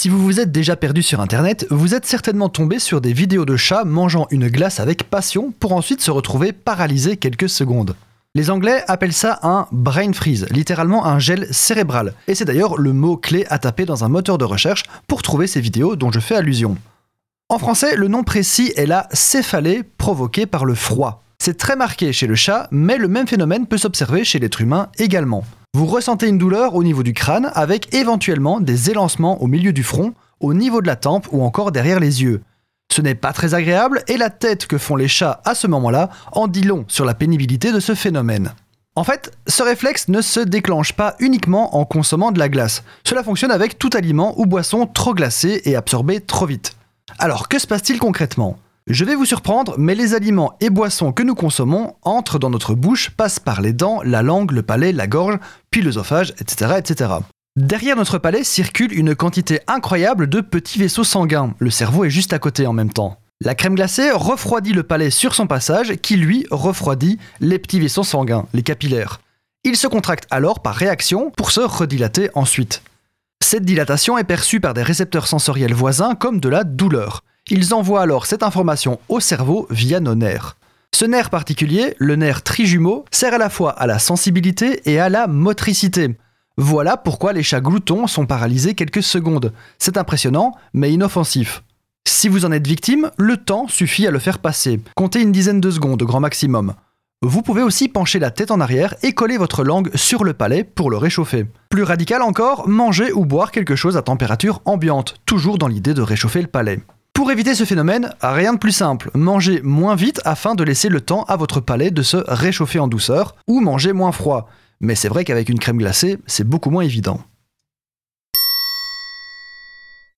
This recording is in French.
Si vous vous êtes déjà perdu sur internet, vous êtes certainement tombé sur des vidéos de chats mangeant une glace avec passion pour ensuite se retrouver paralysés quelques secondes. Les Anglais appellent ça un brain freeze, littéralement un gel cérébral, et c'est d'ailleurs le mot clé à taper dans un moteur de recherche pour trouver ces vidéos dont je fais allusion. En français, le nom précis est la céphalée provoquée par le froid. C'est très marqué chez le chat, mais le même phénomène peut s'observer chez l'être humain également. Vous ressentez une douleur au niveau du crâne avec éventuellement des élancements au milieu du front, au niveau de la tempe ou encore derrière les yeux. Ce n'est pas très agréable et la tête que font les chats à ce moment-là en dit long sur la pénibilité de ce phénomène. En fait, ce réflexe ne se déclenche pas uniquement en consommant de la glace. Cela fonctionne avec tout aliment ou boisson trop glacé et absorbé trop vite. Alors, que se passe-t-il concrètement? Je vais vous surprendre, mais les aliments et boissons que nous consommons entrent dans notre bouche, passent par les dents, la langue, le palais, la gorge, puis l'œsophage, etc., etc. Derrière notre palais circule une quantité incroyable de petits vaisseaux sanguins. Le cerveau est juste à côté en même temps. La crème glacée refroidit le palais sur son passage, qui lui refroidit les petits vaisseaux sanguins, les capillaires. Ils se contractent alors par réaction pour se redilater ensuite. Cette dilatation est perçue par des récepteurs sensoriels voisins comme de la douleur. Ils envoient alors cette information au cerveau via nos nerfs. Ce nerf particulier, le nerf trijumeau, sert à la fois à la sensibilité et à la motricité. Voilà pourquoi les chats gloutons sont paralysés quelques secondes. C'est impressionnant, mais inoffensif. Si vous en êtes victime, le temps suffit à le faire passer. Comptez une dizaine de secondes, grand maximum. Vous pouvez aussi pencher la tête en arrière et coller votre langue sur le palais pour le réchauffer. Plus radical encore, manger ou boire quelque chose à température ambiante, toujours dans l'idée de réchauffer le palais. Pour éviter ce phénomène, rien de plus simple, mangez moins vite afin de laisser le temps à votre palais de se réchauffer en douceur, ou manger moins froid. Mais c'est vrai qu'avec une crème glacée, c'est beaucoup moins évident.